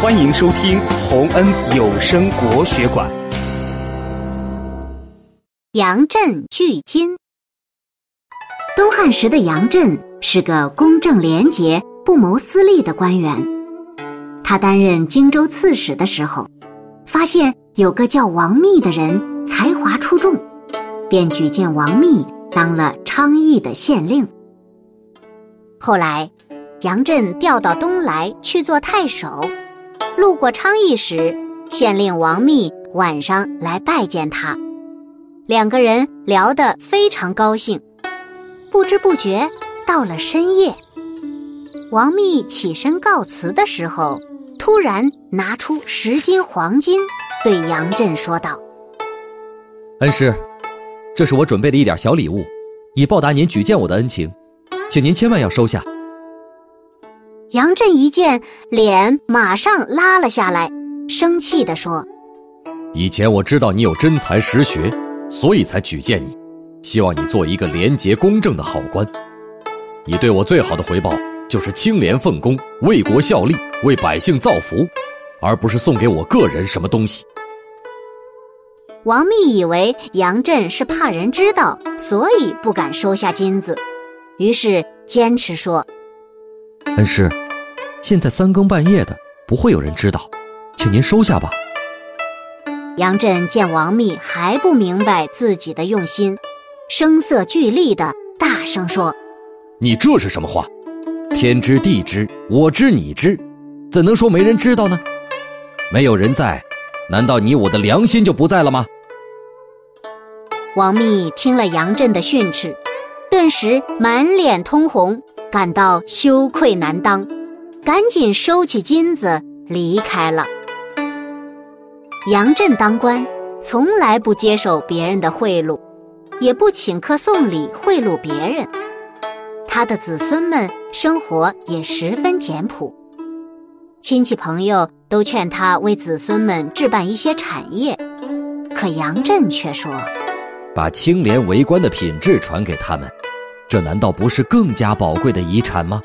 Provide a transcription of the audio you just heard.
欢迎收听洪恩有声国学馆。杨震拒金。东汉时的杨震是个公正廉洁、不谋私利的官员。他担任荆州刺史的时候，发现有个叫王密的人才华出众，便举荐王密当了昌邑的县令。后来，杨震调到东来去做太守。路过昌邑时，县令王密晚上来拜见他，两个人聊得非常高兴。不知不觉到了深夜，王密起身告辞的时候，突然拿出十斤黄金，对杨震说道：“恩师，这是我准备的一点小礼物，以报答您举荐我的恩情，请您千万要收下。”杨震一见，脸马上拉了下来，生气地说：“以前我知道你有真才实学，所以才举荐你，希望你做一个廉洁公正的好官。你对我最好的回报，就是清廉奉公，为国效力，为百姓造福，而不是送给我个人什么东西。”王密以为杨震是怕人知道，所以不敢收下金子，于是坚持说。恩师，现在三更半夜的，不会有人知道，请您收下吧。杨震见王密还不明白自己的用心，声色俱厉的大声说：“你这是什么话？天知地知，我知你知，怎能说没人知道呢？没有人在，难道你我的良心就不在了吗？”王密听了杨震的训斥，顿时满脸通红。感到羞愧难当，赶紧收起金子离开了。杨震当官，从来不接受别人的贿赂，也不请客送礼贿赂别人。他的子孙们生活也十分简朴，亲戚朋友都劝他为子孙们置办一些产业，可杨震却说：“把清廉为官的品质传给他们。”这难道不是更加宝贵的遗产吗？